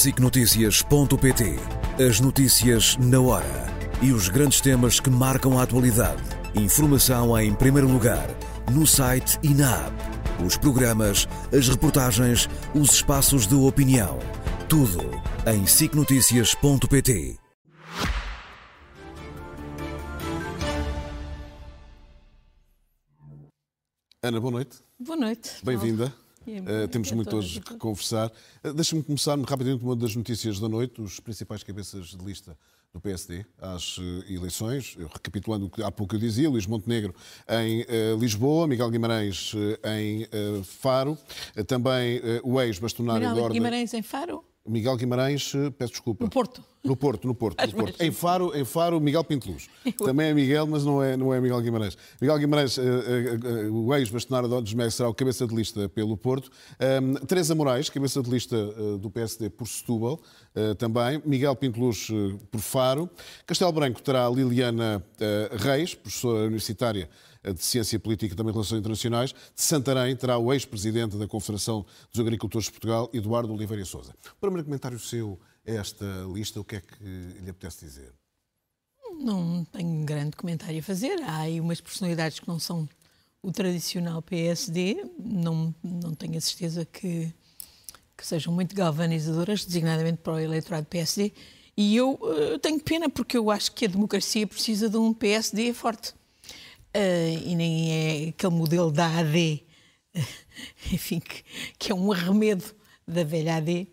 SICNotícias.pt As notícias na hora e os grandes temas que marcam a atualidade. Informação em primeiro lugar, no site e na app. Os programas, as reportagens, os espaços de opinião. Tudo em SICNotícias.pt. Ana, boa noite. Boa noite. Bem-vinda. Uh, temos muito hoje que conversar. Uh, Deixa-me começar rapidamente uma das notícias da noite, os principais cabeças de lista do PSD às uh, eleições. Eu, recapitulando o que há pouco eu dizia, Luís Montenegro em Lisboa, Miguel Guimarães em Faro, também o ex-bastonário da Ordem... Guimarães em Faro? Miguel Guimarães, peço desculpa. No Porto. No Porto, no Porto. No Porto. Em, Faro, em Faro, Miguel Pinteluz. Também é Miguel, mas não é, não é Miguel Guimarães. Miguel Guimarães, uh, uh, uh, o ex-bastonário dos Meios, será o cabeça de lista pelo Porto. Um, Teresa Moraes, cabeça de lista do PSD por Setúbal, também. Miguel Pinteluz por Faro. Castelo Branco terá Liliana Reis, professora universitária de Ciência Política e também Relações Internacionais. De Santarém terá o ex-presidente da Confederação dos Agricultores de Portugal, Eduardo Oliveira Souza. Primeiro comentário seu a esta lista, o que é que lhe apetece dizer? Não tenho grande comentário a fazer. Há aí umas personalidades que não são o tradicional PSD, não, não tenho a certeza que, que sejam muito galvanizadoras, designadamente para o eleitorado PSD. E eu uh, tenho pena porque eu acho que a democracia precisa de um PSD forte. Uh, e nem é aquele modelo da AD, enfim, que, que, é um arremedo da velha AD,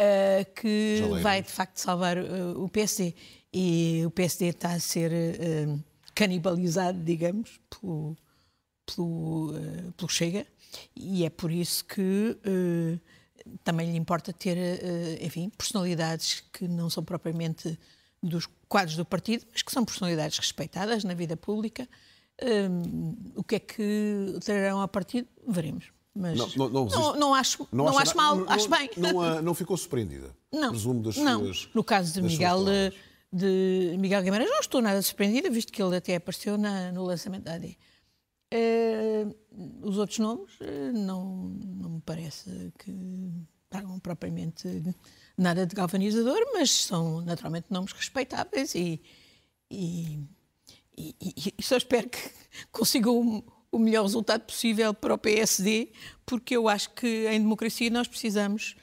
uh, que vai de facto salvar uh, o PSD. E o PSD está a ser canibalizado, digamos, pelo, pelo, pelo, Chega, e é por isso que também lhe importa ter, enfim, personalidades que não são propriamente dos quadros do partido, mas que são personalidades respeitadas na vida pública Hum, o que é que trarão a partido, veremos. Mas não, não, não, não, acho, não, acho mal, acho bem. Não, não, ficou surpreendida? Não. Presumo das não. Suas, no caso de Miguel, de Miguel Guimarães, não estou nada surpreendida, visto que ele até apareceu na, no lançamento da AD. Uh, os outros nomes uh, não, não me parece que tragam propriamente nada de galvanizador, mas são naturalmente nomes respeitáveis e, e e, e, e só espero que consigam o, o melhor resultado possível para o PSD, porque eu acho que em democracia nós precisamos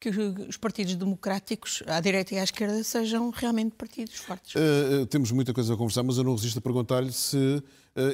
que os partidos democráticos, à direita e à esquerda, sejam realmente partidos fortes. Uh, temos muita coisa a conversar, mas eu não resisto a perguntar-lhe se uh,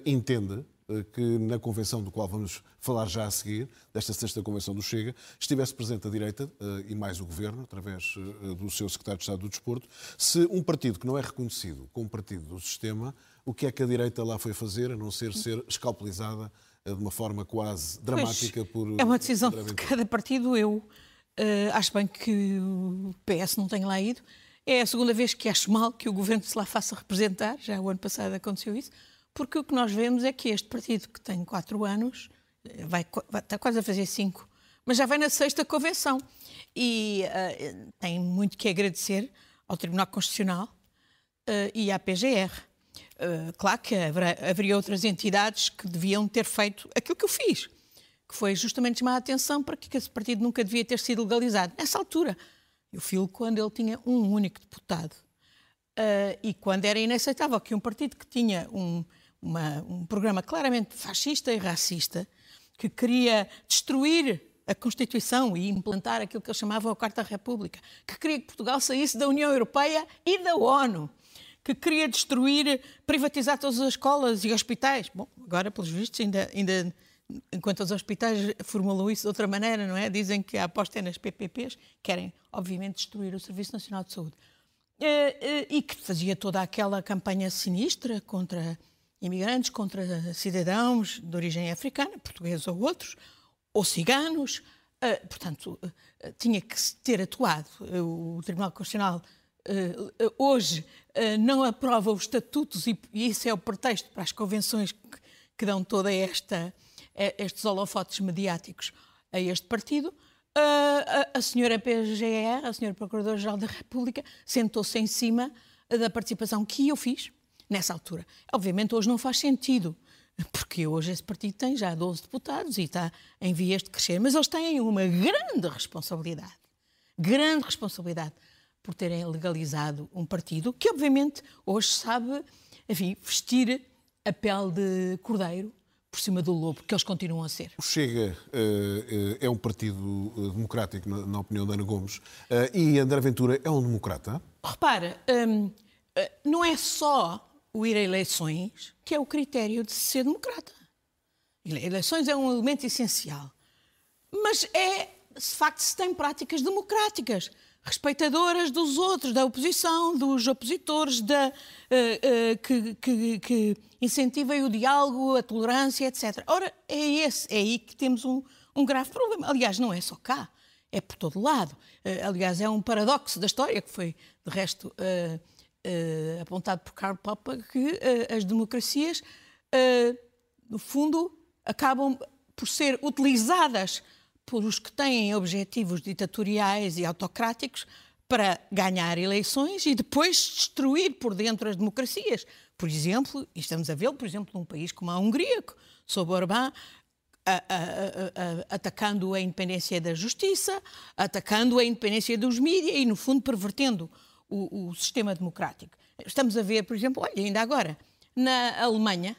entende que na convenção do qual vamos falar já a seguir, desta sexta convenção do Chega, estivesse presente a direita e mais o governo, através do seu secretário de Estado do Desporto, se um partido que não é reconhecido como partido do sistema o que é que a direita lá foi fazer, a não ser ser escalpelizada eh, de uma forma quase dramática pois, por. É uma decisão de cada partido. Eu uh, acho bem que o PS não tenha lá ido. É a segunda vez que acho mal que o governo se lá faça representar, já o ano passado aconteceu isso, porque o que nós vemos é que este partido, que tem quatro anos, eh, vai, vai está quase a fazer cinco, mas já vai na sexta convenção. E uh, tem muito que agradecer ao Tribunal Constitucional uh, e à PGR Uh, claro que haveria outras entidades que deviam ter feito aquilo que eu fiz, que foi justamente chamar a atenção para que esse partido nunca devia ter sido legalizado. Nessa altura, eu filo quando ele tinha um único deputado. Uh, e quando era inaceitável que um partido que tinha um, uma, um programa claramente fascista e racista, que queria destruir a Constituição e implantar aquilo que eles chamavam a Quarta República, que queria que Portugal saísse da União Europeia e da ONU, que queria destruir, privatizar todas as escolas e hospitais. Bom, agora, pelos vistos, ainda, ainda enquanto os hospitais formulam isso de outra maneira, não é? Dizem que a aposta é nas PPPs, querem, obviamente, destruir o Serviço Nacional de Saúde. Eh, eh, e que fazia toda aquela campanha sinistra contra imigrantes, contra cidadãos de origem africana, portugueses ou outros, ou ciganos. Eh, portanto, tinha que ter atuado. O Tribunal Constitucional hoje uh, não aprova os estatutos e, isso é o pretexto para as convenções que, dão toda esta estes holofotes mediáticos a este partido. A, a senhora PGR, a senhora Procuradora-Geral da República, sentou-se em cima da participação que eu fiz nessa altura. Obviamente hoje não faz sentido, porque hoje esse partido tem já 12 deputados e está em vias de crescer, mas eles têm uma grande responsabilidade grande responsabilidade por terem legalizado um partido que, obviamente, hoje sabe, enfim, vestir a pele de cordeiro por cima do lobo, que eles continuam a ser. O Chega uh, é um partido democrático, na, na, opinião da Ana Gomes, uh, e André Ventura é um democrata? Repara, um, não é só o ir a eleições que é o critério de ser democrata. Eleições é um elemento essencial. Mas é, de facto, se tem práticas democráticas, respeitadoras dos outros, da oposição, dos opositores, da, uh, uh, que, que, que, incentivem o diálogo, a tolerância, etc. Ora, é esse, é aí que temos um, um grave problema. Aliás, não é só cá, é por todo lado. Uh, aliás, é um paradoxo da história que foi, de resto, apontado por Karl Popper, que as democracias, no fundo, acabam por ser utilizadas por os que têm objetivos ditatoriais e autocráticos para ganhar eleições e depois destruir por dentro as democracias. Por exemplo, e estamos a vê-lo, por exemplo, num país como a Hungria, sob Orbán, a, a, a, atacando a independência da justiça, atacando a independência dos mídias e, no fundo, pervertendo o, o sistema democrático. Estamos a ver, por exemplo, olha, ainda agora, na Alemanha,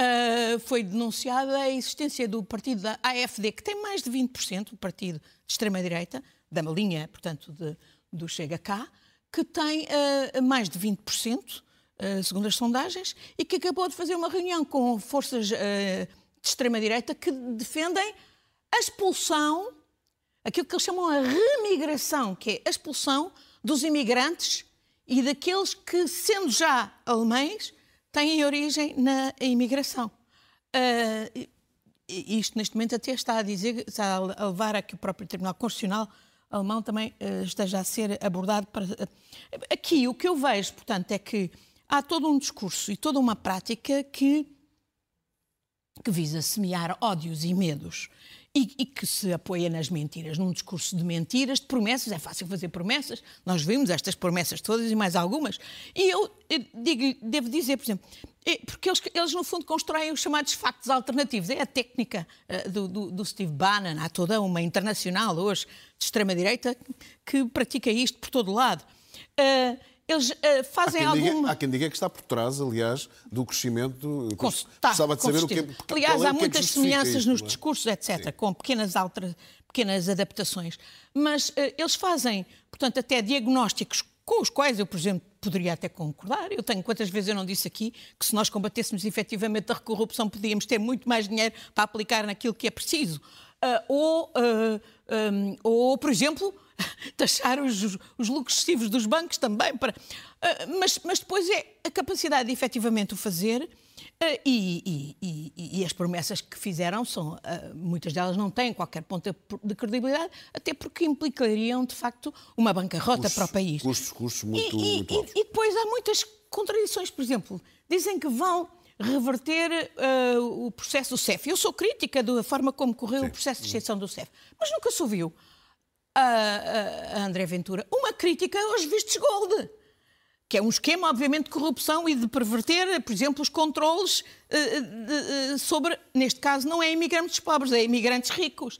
Uh, foi denunciada a existência do partido da AFD, que tem mais de 20%, o partido de extrema-direita, da linha, portanto, de, do Chega Cá, que tem uh, mais de 20%, uh, segundo as sondagens, e que acabou de fazer uma reunião com forças de extrema-direita que defendem a expulsão, aquilo que eles chamam a remigração, que é a expulsão dos imigrantes e daqueles que, sendo já alemães, têm origem na imigração. Uh, isto, neste momento, até está a dizer, está a levar a que o próprio Tribunal Constitucional alemão também uh, esteja a ser abordado. Para... Aqui, o que eu vejo, portanto, é que há todo um discurso e toda uma prática que, que visa semear ódios e medos e, e, que se apoia nas mentiras, num discurso de mentiras, de promessas. É fácil fazer promessas, nós vimos estas promessas todas e mais algumas. E eu, eu digo, devo dizer, por exemplo, é porque eles, eles, no fundo constroem os chamados factos alternativos. É a técnica uh, do, do, do, Steve Bannon, há toda uma internacional hoje de extrema-direita que pratica isto por todo lado. Uh, eles uh, fazem há algum. Diga, há quem diga que está por trás, aliás, do crescimento. Precisava de saber o que é. Aliás, há é muitas semelhanças isto, nos é? discursos, etc., Sim. com pequenas, alter... pequenas adaptações. Mas uh, eles fazem, portanto, até diagnósticos com os quais eu, por exemplo, poderia até concordar. Eu tenho, quantas vezes eu não disse aqui, que se nós combatêssemos efetivamente a corrupção, podíamos ter muito mais dinheiro para aplicar naquilo que é preciso. Uh, ou, um, ou, por exemplo, taxar os, os lucros excessivos dos bancos também. Para, mas, mas depois é a capacidade de efetivamente o fazer uh, e, e, e, e, as promessas que fizeram são, uh, muitas delas não têm qualquer ponto de credibilidade, até porque implicariam, de facto, uma bancarrota custos, para o país. Custos, custos muito, e, muito e, depois há muitas contradições, por exemplo, dizem que vão reverter uh, o processo do CEF. Eu sou crítica da forma como correu Sim. o processo de exceção do CEF, mas nunca se ouviu a, a André Ventura uma crítica aos vistos gold que é um esquema, obviamente, de corrupção e de perverter, por exemplo, os controles uh, uh, sobre, neste caso, não é imigrantes pobres, é imigrantes ricos.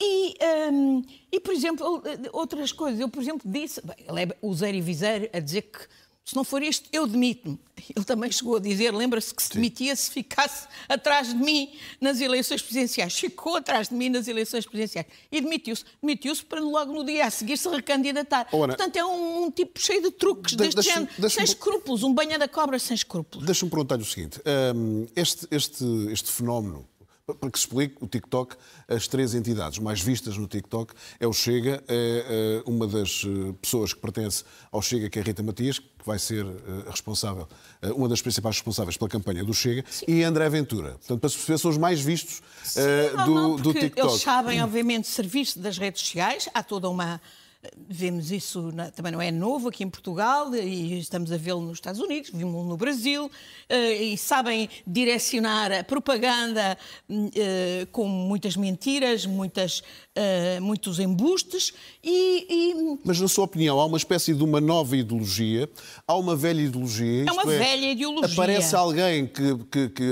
E, um, e por exemplo, outras coisas. Eu, por exemplo, disse, bem, ele é useiro e viseiro a dizer que se não for isto, eu demito-me. Ele também chegou a dizer, lembra-se que se demitia se ficasse atrás de mim nas eleições presidenciais. Ficou atrás de mim nas eleições presidenciais. E demitiu-se. Demitiu-se para logo no dia a seguir se recandidatar. Oh, Portanto, é um, um, tipo cheio de truques de, deste género, sem escrúpulos. Um banha da cobra sem escrúpulos. Deixa-me perguntar-lhe o seguinte. Um, este, este, este fenómeno para que se explique o TikTok, as três entidades mais vistas no TikTok é o Chega, é, é uma das eh, pessoas que pertence ao Chega, que é a Rita Matias, que vai ser eh, responsável, eh, uma das principais responsáveis pela campanha do Chega, Sim. e André Ventura. Portanto, para se perceber, são os mais vistos Sim, do, não, do TikTok. Eles sabem, obviamente, servir-se das redes sociais, há toda uma Vemos isso, também não é novo aqui em Portugal, e estamos a vê-lo nos Estados Unidos, vimos no Brasil, eh, e sabem direcionar a propaganda eh, com muitas mentiras, muitas, eh, muitos embustes. E, e... Mas, na sua opinião, há uma espécie de uma nova ideologia, há uma velha ideologia. É uma é, velha ideologia. Aparece alguém que, que, que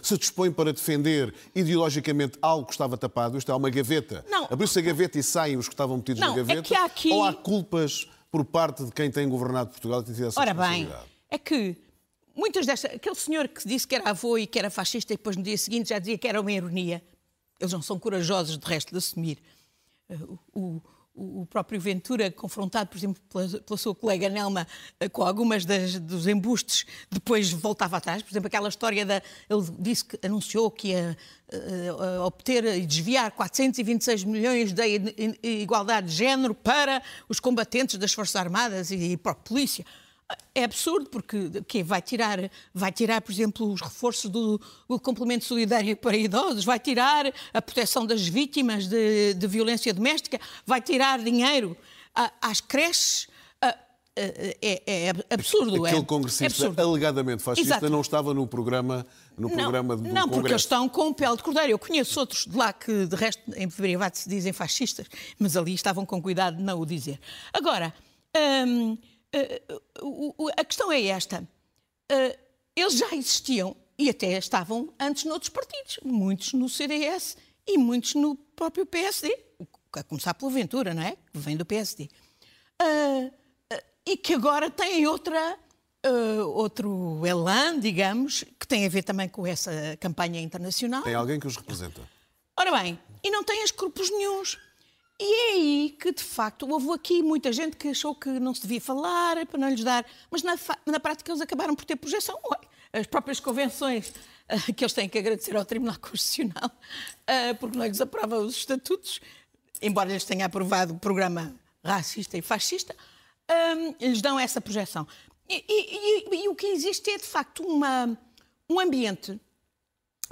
se dispõe para defender ideologicamente algo que estava tapado, isto é uma gaveta. Abriu-se a gaveta e saem os que estavam metidos não, na gaveta. É há aqui... ou há culpas por parte de quem tem governado Portugal e tem tido essa Ora bem, é que muitas destas. Aquele senhor que disse que era avô e que era fascista e depois no dia seguinte já dizia que era uma ironia. Eles não são corajosos, de resto, de assumir. O, o, o próprio Ventura, confrontado, por exemplo, pela, pela sua colega Nelma, uh, com algumas das, dos embustes, depois voltava atrás. Por exemplo, aquela história da. Ele disse que anunciou que ia uh, obter e desviar 426 milhões da igualdade de género para os combatentes das Forças Armadas e, e para a polícia. É absurdo porque que vai tirar, vai tirar, por exemplo, os reforços do, do, complemento solidário para idosos, vai tirar a proteção das vítimas de, de violência doméstica, vai tirar dinheiro às creches. É, é, absurdo. Aquele é, congressista é absurdo. alegadamente fascista Exato. não estava no programa, no não, programa do Não, Congresso. porque eles estão com o pele de cordeiro. Eu conheço outros de lá que, de resto, em privado se dizem fascistas, mas ali estavam com cuidado de não o dizer. Agora, hum, uh, a questão é esta. Uh, eles já existiam e até estavam antes noutros partidos, muitos no CDS e muitos no próprio PSD, a começar pela Ventura, não é? Que vem do PSD. Uh, e que agora têm outra, outro elan, digamos, que tem a ver também com essa campanha internacional. Tem alguém que os representa. Ora bem, e não têm escrúpulos nenhums. E é aí que, de facto, houve aqui muita gente que achou que não se devia falar para não lhes dar, mas na, na prática eles acabaram por ter projeção. As próprias convenções uh, que eles têm que agradecer ao Tribunal Constitucional, uh, porque não lhes aprova os estatutos, embora eles tenham aprovado o programa racista e fascista, um, lhes dão essa projeção. E, e, e, e, o que existe é, de facto, uma, um ambiente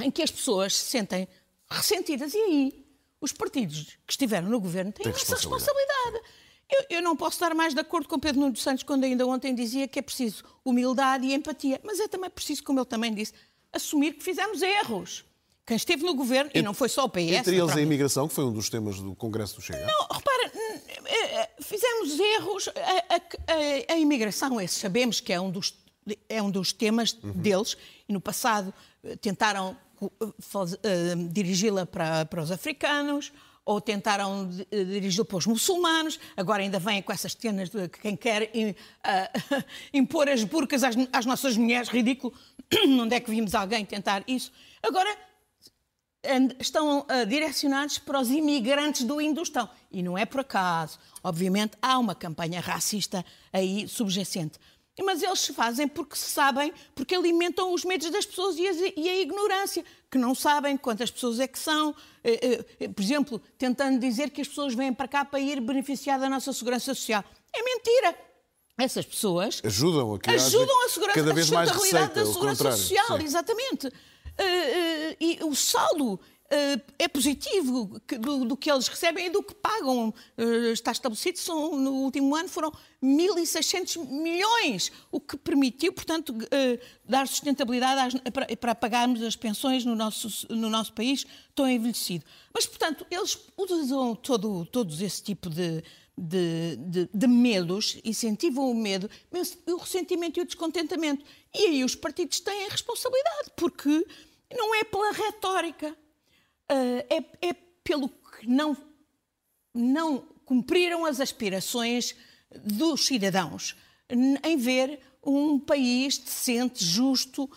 em que as pessoas se sentem ressentidas. E aí os partidos que estiveram no governo têm Tem essa responsabilidade. Eu, eu, não posso estar mais de acordo com Pedro Nuno dos Santos quando ainda ontem dizia que é preciso humildade e empatia, mas é também preciso, como ele também disse, assumir que fizemos erros. Quem esteve no governo, e não foi só o PS. Entre eles a imigração, que foi um dos temas do Congresso do Chega. Não, repara, eh, eh, fizemos erros. A, a, a, a imigração, esse sabemos que é um dos, é um dos temas uhum. deles, e no passado eh, tentaram uh, dirigi-la para, para os africanos, ou tentaram eh, dirigi-la para os muçulmanos, agora ainda vêm com essas cenas de que quem quer uh, impor as burcas às, às, nossas mulheres, ridículo, onde é que vimos alguém tentar isso? Agora estão uh, direcionados para os imigrantes do Indostão. E não é por acaso. Obviamente há uma campanha racista aí subjacente. Mas eles se fazem porque sabem, porque alimentam os medos das pessoas e, a ignorância, que não sabem quantas pessoas é que são. Eh, eh, por exemplo, tentando dizer que as pessoas vêm para cá para ir beneficiar da nossa segurança social. É mentira. Essas pessoas ajudam a, ajudam a segurança cada vez mais receita, da segurança social, sim. exatamente. Uh, uh, e o saldo eh, é positivo do, do, que eles recebem e do que pagam. Eh, está estabelecido, são, no último ano foram 1.600 milhões, o que permitiu, portanto, eh, dar sustentabilidade para, para pagarmos as pensões no nosso, no nosso país tão envelhecido. Mas, portanto, eles usam todo, todos esse tipo de, de, de, de, medos, incentivam o medo, o ressentimento e o descontentamento. E aí os partidos têm a responsabilidade, porque não é pela retórica, é, é pelo que não, não cumpriram as aspirações dos cidadãos em ver um país decente, justo,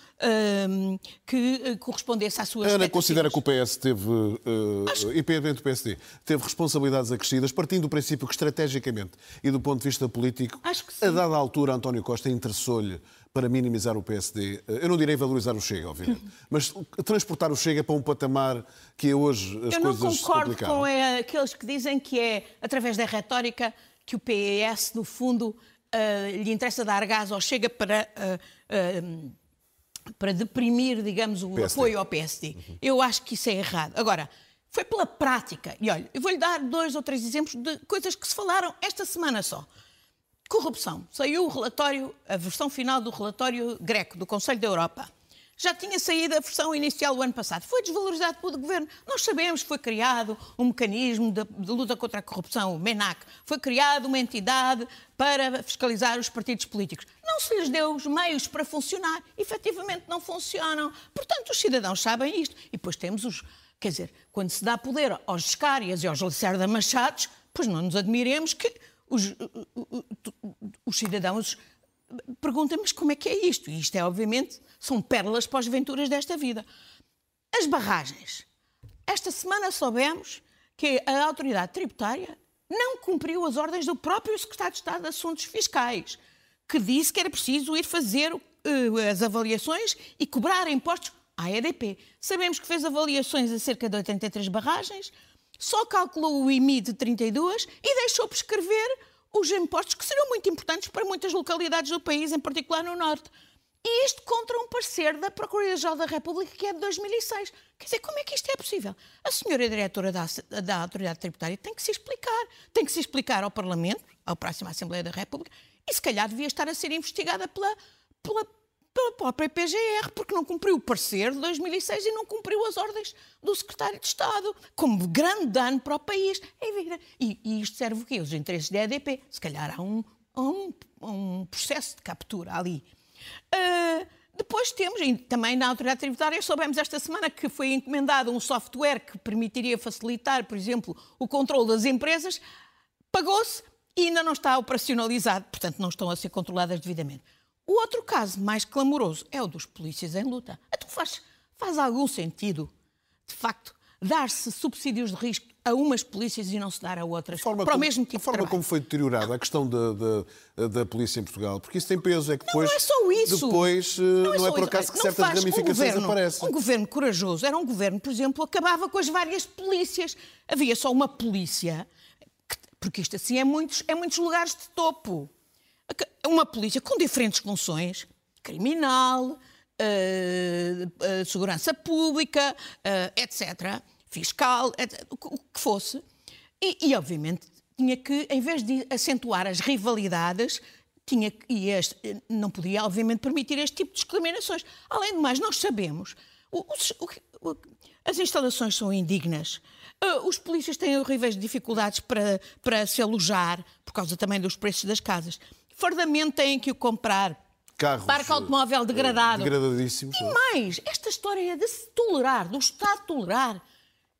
um, que eh, correspondesse às suas Ana considera que o PS teve, uh, Acho... independente do PSD, teve responsabilidades acrescidas, partindo do princípio que, estrategicamente e do ponto de vista político, a dada altura, António Costa interessou-lhe para minimizar o PSD. Eu não direi valorizar o Chega, obviamente, mas transportar o Chega para um patamar que é hoje as Eu coisas Eu não concordo com aqueles que dizem que é através da retórica que o PS, no fundo, uh, lhe interessa dar gás ao Chega para, uh, uh, para deprimir, digamos, o PSD. apoio ao PSD. Uhum. Eu acho que isso é errado. Agora, foi pela prática. E olha, eu vou-lhe dar dois ou três exemplos de coisas que se falaram esta semana só. Corrupção. Saiu o relatório, a versão final do relatório greco do Conselho da Europa. Já tinha saído a versão inicial do ano passado. Foi desvalorizado pelo governo. Nós sabemos que foi criado um mecanismo de, de luta contra a corrupção, o MENAC. Foi criada uma entidade para fiscalizar os partidos políticos. Não se lhes deu os meios para funcionar. Efetivamente não funcionam. Portanto, os cidadãos sabem isto. E depois temos os. Quer dizer, quando se dá poder aos Escárias e aos Lacerda Machados, pois não nos admiremos que os, os cidadãos perguntam, mas como é que é isto? E isto é, obviamente, são pérolas para as aventuras desta vida. As barragens. Esta semana soubemos que a autoridade tributária não cumpriu as ordens do próprio secretário de Estado de Assuntos Fiscais, que disse que era preciso ir fazer uh, as avaliações e cobrar impostos à EDP. Sabemos que fez avaliações a cerca de 83 barragens, só calculou o IMI de 32 e deixou prescrever os impostos que serão muito importantes para muitas localidades do país, em particular no Norte. E isto contra um parecer da Procuradoria-Geral da República que é de 2006. Quer dizer, como é que isto é possível? A senhora diretora da, da Autoridade Tributária tem que se explicar. Tem que se explicar ao Parlamento, à próxima Assembleia da República, e se calhar devia estar a ser investigada pela, pela, pela própria PGR, porque não cumpriu o parecer de 2006 e não cumpriu as ordens do Secretário de Estado, como grande dano para o país. É e, e isto serve o quê? Os interesses da EDP. Se calhar há um, um, um processo de captura ali. Uh, depois temos, também na Autoridade Tributária, soubemos esta semana que foi encomendado um software que permitiria facilitar, por exemplo, o controle das empresas, pagou-se e ainda não está operacionalizado, portanto não estão a ser controladas devidamente. O outro caso mais clamoroso é o dos polícias em luta. Então faz, faz algum sentido, de facto, dar-se subsídios de risco a umas polícias e não se dar a outras para como, o mesmo tipo A forma de como foi deteriorada a questão da, da, polícia em Portugal, porque isso tem peso, é que depois... Não é só isso. Depois não é, não é por acaso que certas ramificações um governo, aparecem. Um governo corajoso era um governo, por exemplo, acabava com as várias polícias. Havia só uma polícia, porque isto assim é muitos, é muitos lugares de topo uma polícia com diferentes funções, criminal, uh, uh, segurança pública, uh, etc., fiscal, etc., o que fosse. E, e, obviamente, tinha que, em vez de acentuar as rivalidades, tinha e este, não podia, obviamente, permitir este tipo de discriminações. Além do mais, nós sabemos, o, o, o, as instalações são indignas, os polícias têm horríveis dificuldades para, para se alojar, por causa também dos preços das casas fardamento têm que o comprar. Carros, Parque automóvel degradado. Degradadíssimo. E mais, esta história é de se tolerar, do Estado tolerar,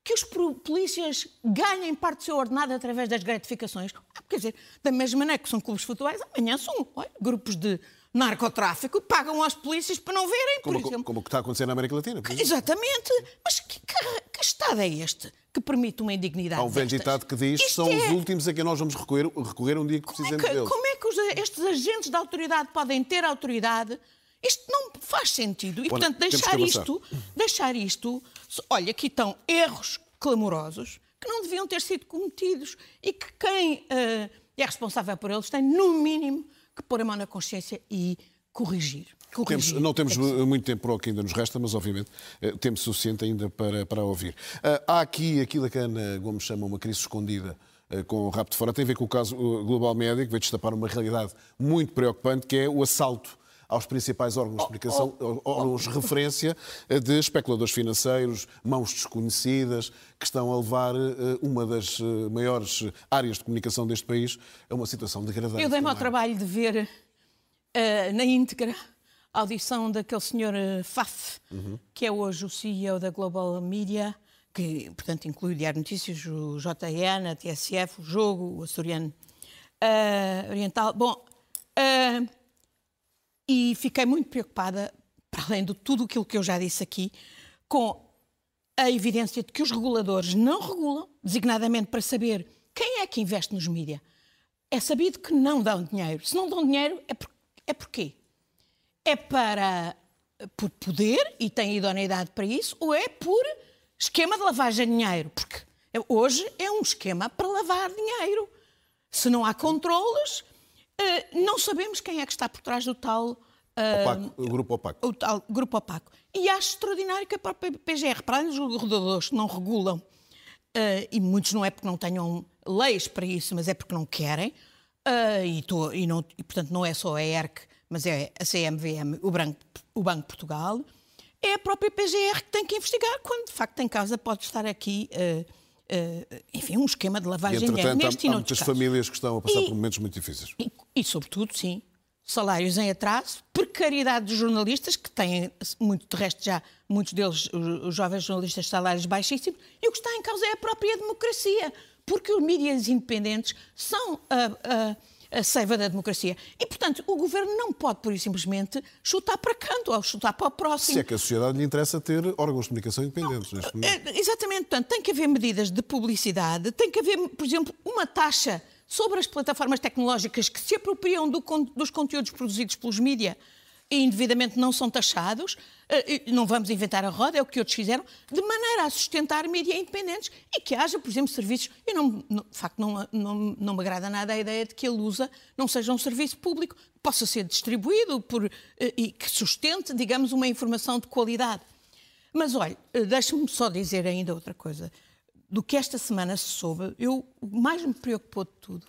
que os polícias ganhem parte do seu ordenado através das gratificações. Ah, quer dizer, da mesma maneira que são clubes futebais, amanhã são olha, grupos de narcotráfico pagam às polícias para não verem, como, por exemplo. Como o que está a acontecer na América Latina. Exatamente. Mas que, que, que, Estado é este que permite uma indignidade Há um velho ditado que diz que são é... os últimos a quem nós vamos recorrer, recorrer um dia que precisamos é que, deles. Como que os, estes agentes da autoridade podem ter autoridade? Isto não faz sentido. E, Bom, portanto, deixar isto, deixar isto... Olha, aqui estão erros clamorosos que não deviam ter sido cometidos e que quem uh, é responsável por eles tem, no mínimo, que pôr a mão na consciência e corrigir. Temos, não temos é muito tempo para o que ainda nos resta, mas obviamente eh, tempo suficiente ainda para, para ouvir. Uh, há aqui aquilo que a Ana Gomes chama uma crise escondida com o rap de fora. Tem a ver com o caso Global Média, que veio destapar uma realidade muito preocupante, que é o assalto aos principais órgãos de comunicação, oh, oh, órgãos de referência de especuladores financeiros, mãos desconhecidas, que estão a levar uma das maiores áreas de comunicação deste país a uma situação degradante. Eu dei-me ao trabalho de ver uh, na íntegra a audição daquele senhor uh, Faf, uhum. que é hoje o CEO da Global Media, que, portanto, inclui o Diário Notícias, o JN, a TSF, o Jogo, o Açoriano uh, Oriental. Bom, e fiquei muito preocupada, para além de tudo aquilo que eu já disse aqui, com a evidência de que os reguladores não regulam, designadamente para saber quem é que investe nos mídias. É sabido que não dão dinheiro. Se não dão dinheiro, é, por, é porquê? É para por poder e tem idoneidade para isso, ou é por esquema de lavagem de dinheiro? Porque hoje é um esquema para lavar dinheiro. Se não há controles, eh, não sabemos quem é que está por trás do tal. Uh, opaco, o grupo opaco. O tal grupo opaco. E acho extraordinário que a própria PGR, para além dos reguladores que não regulam, uh, e muitos não é porque não tenham leis para isso, mas é porque não querem, uh, e, tô, e, não, e, portanto não é só a ERC, mas é a CMVM, o, Branco, o Banco de Portugal, é a própria PGR que tem que investigar quando de facto em casa pode estar aqui. Uh, enfim, um esquema de lavagem de dinheiro. Neste há, há muitas casos. famílias que estão a passar e, por momentos muito difíceis. E, e, sobretudo, sim, salários em atraso, precariedade dos jornalistas, que têm, muito de resto já, muitos deles, os, jovens jornalistas, salários baixíssimos, e o que está em causa é a própria democracia. porque os mídias independentes são a, a, a seiva da democracia. E, portanto, o governo não pode, por simplesmente, chutar para canto ou chutar para o próximo. Se é que a sociedade lhe interessa ter órgãos de comunicação independentes não, neste momento. É, exatamente, portanto, tem que haver medidas de publicidade, tem que haver, por exemplo, uma taxa sobre as plataformas tecnológicas que se apropriam do, dos conteúdos produzidos pelos mídias indevidamente não são taxados, eh, não vamos inventar a roda, é o que outros fizeram, de maneira a sustentar mídias independentes e que haja, por exemplo, serviços. Eu não, de facto, não, não, não me agrada nada a ideia de que a Lusa não seja um serviço público, possa ser distribuído por, eh, e que sustente, digamos, uma informação de qualidade. Mas olha, eh, deixa-me só dizer ainda outra coisa. Do que esta semana se soube, eu, o mais me preocupou de tudo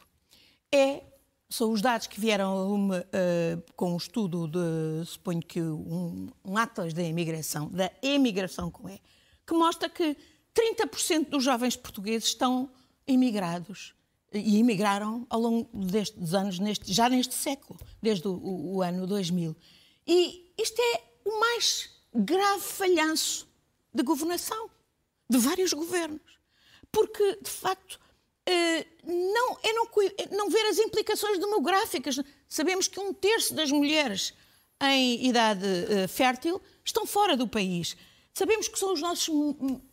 é são os dados que vieram uma, uh, com um estudo de, suponho que um, um atlas da imigração, da emigração com E, que mostra que 30% dos jovens portugueses estão imigrados e imigraram ao longo destes anos, neste, já neste século, desde o, o ano 2000. E isto é o mais grave falhanço de governação de vários governos. Porque, de facto, não, é não, não ver as implicações demográficas. Sabemos que um terço das mulheres em idade uh, fértil estão fora do país. Sabemos que são os nossos,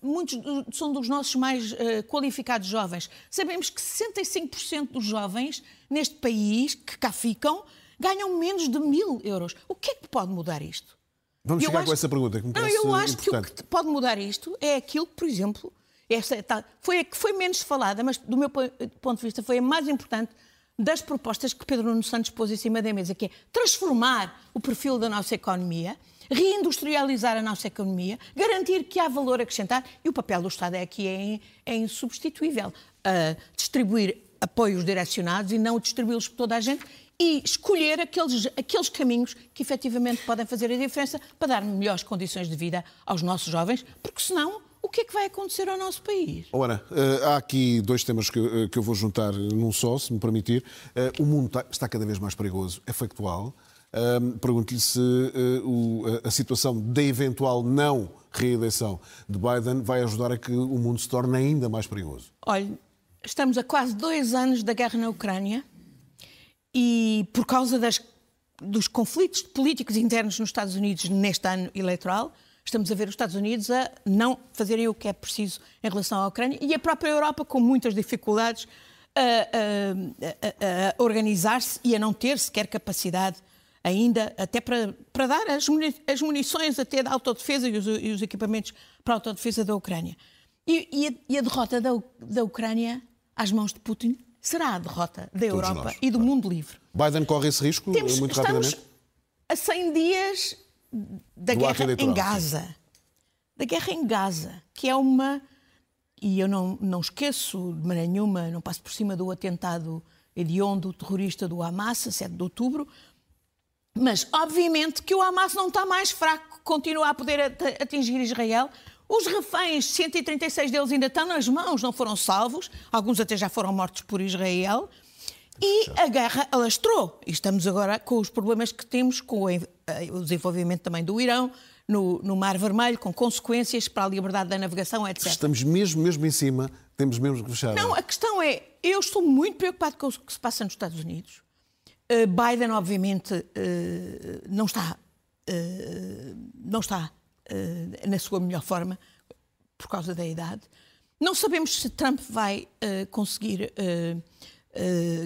muitos são dos nossos mais uh, qualificados jovens. Sabemos que 65% dos jovens neste país que cá ficam ganham menos de mil euros. O que é que pode mudar isto? Vamos eu chegar acho... com essa pergunta que me Não, eu acho importante. que o que pode mudar isto é aquilo que, por exemplo, esta tá, foi a que foi menos falada, mas do meu ponto de vista foi a mais importante das propostas que Pedro Nuno Santos pôs em cima da mesa, que é transformar o perfil da nossa economia, reindustrializar a nossa economia, garantir que há valor acrescentado e o papel do Estado é aqui é, é insubstituível. Uh, distribuir apoios direcionados e não distribuí-los por toda a gente e escolher aqueles, aqueles caminhos que efetivamente podem fazer a diferença para dar melhores condições de vida aos nossos jovens, porque senão o que é que vai acontecer ao nosso país? Ora, eh, há aqui dois temas que, eh, que eu vou juntar num só, se me permitir. Eh, o mundo está, está cada vez mais perigoso, é factual. Pergunto-lhe se a situação da eventual não reeleição de Biden vai ajudar a que o mundo se torne ainda mais perigoso. Olha, estamos a quase dois anos da guerra na Ucrânia e por causa das, dos conflitos políticos internos nos Estados Unidos neste ano eleitoral, Estamos a ver os Estados Unidos a não fazerem o que é preciso em relação à Ucrânia e a própria Europa com muitas dificuldades a, a, a, a organizar-se e a não ter sequer capacidade ainda até para, para dar as, muni as munições até da autodefesa e os, e os equipamentos para a autodefesa da Ucrânia. E, e, a, e a, derrota da, da Ucrânia às mãos de Putin será a derrota da Europa nós, e do mundo livre. Biden corre esse risco Temos, muito rapidamente? Estamos a 100 dias da guerra em Gaza. Da guerra em Gaza, que é uma. E eu não, não esqueço de maneira nenhuma, não passo por cima do atentado hediondo terrorista do Hamas, a 7 de outubro, mas obviamente que o Hamas não está mais fraco, continua a poder atingir Israel. Os reféns, 136 deles ainda estão nas mãos, não foram salvos, alguns até já foram mortos por Israel. E a guerra alastrou. E estamos agora com os problemas que temos com o desenvolvimento também do Irão, no, no, Mar Vermelho, com consequências para a liberdade da navegação, etc. Estamos mesmo, mesmo em cima, temos mesmo que fechar. Não, a questão é, eu estou muito preocupado com o que se passa nos Estados Unidos. Uh, Biden, obviamente, uh, não está, uh, não está na sua melhor forma por causa da idade. Não sabemos se Trump vai conseguir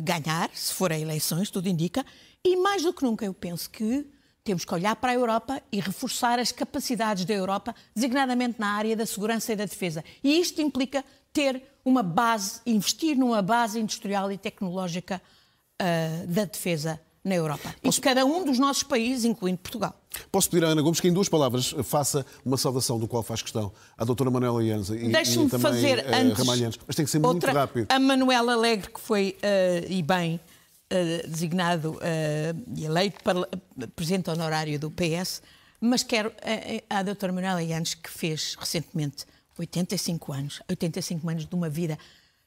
ganhar, se for a eleições, tudo indica. E mais do que nunca, eu penso que temos que olhar para a Europa e reforçar as capacidades da Europa, designadamente na área da segurança e da defesa. E isto implica ter uma base, investir numa base industrial e tecnológica uh, da defesa na Europa. Posso... E cada um dos nossos países, incluindo Portugal. Posso pedir à Ana Gomes que, em duas palavras, faça uma saudação do qual faz questão à doutora Manuela Ianza e, e também fazer uh, antes Mas tem que ser outra, muito rápido. A Manuela Alegre, que foi, uh, e bem, uh, designado uh, e eleito para, presidente honorário do PS, mas quero a, a, a doutora Manuela Yanes, que fez recentemente 85 anos, 85 anos de uma vida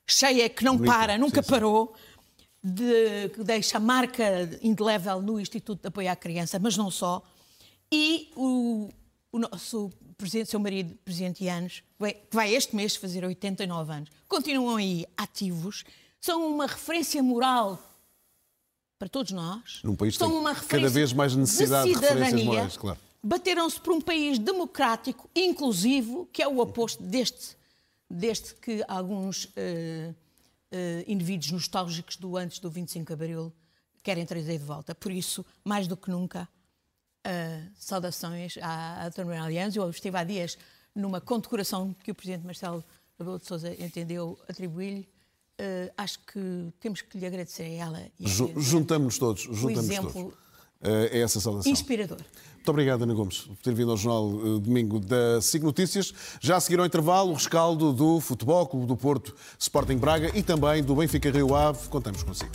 cheia, que não para, nunca sim, parou, de, que deixa marca indelével no Instituto de Apoio à Criança, mas não só, e o, o nosso presidente, seu marido, presidente Yanes, que vai este mês fazer 89 anos, continuam aí ativos, são uma referência moral para todos nós. Num país são uma cada vez mais necessidade de, de referências morais, claro. Bateram-se por um país democrático, inclusivo, que é o oposto deste, deste que alguns uh, uh, indivíduos nostálgicos do antes do 25 de Abril querem trazer de volta. Por isso, mais do que nunca, uh, saudações à, à Dona Aliança. Eu estive há dias numa condecoração que o Presidente Marcelo Rebelo de Sousa entendeu atribuir-lhe. Uh, acho que temos que lhe agradecer a ela. Juntamos-nos todos. Juntamos exemplo todos. Uh, é essa saudação. Inspirador. Muito obrigado, Ana Gomes, por ter vindo ao Jornal uh, Domingo da SIG Notícias. Já a seguir ao intervalo, o rescaldo do Futebol Clube do Porto, Sporting Braga e também do Benfica Rio Ave. Contamos consigo.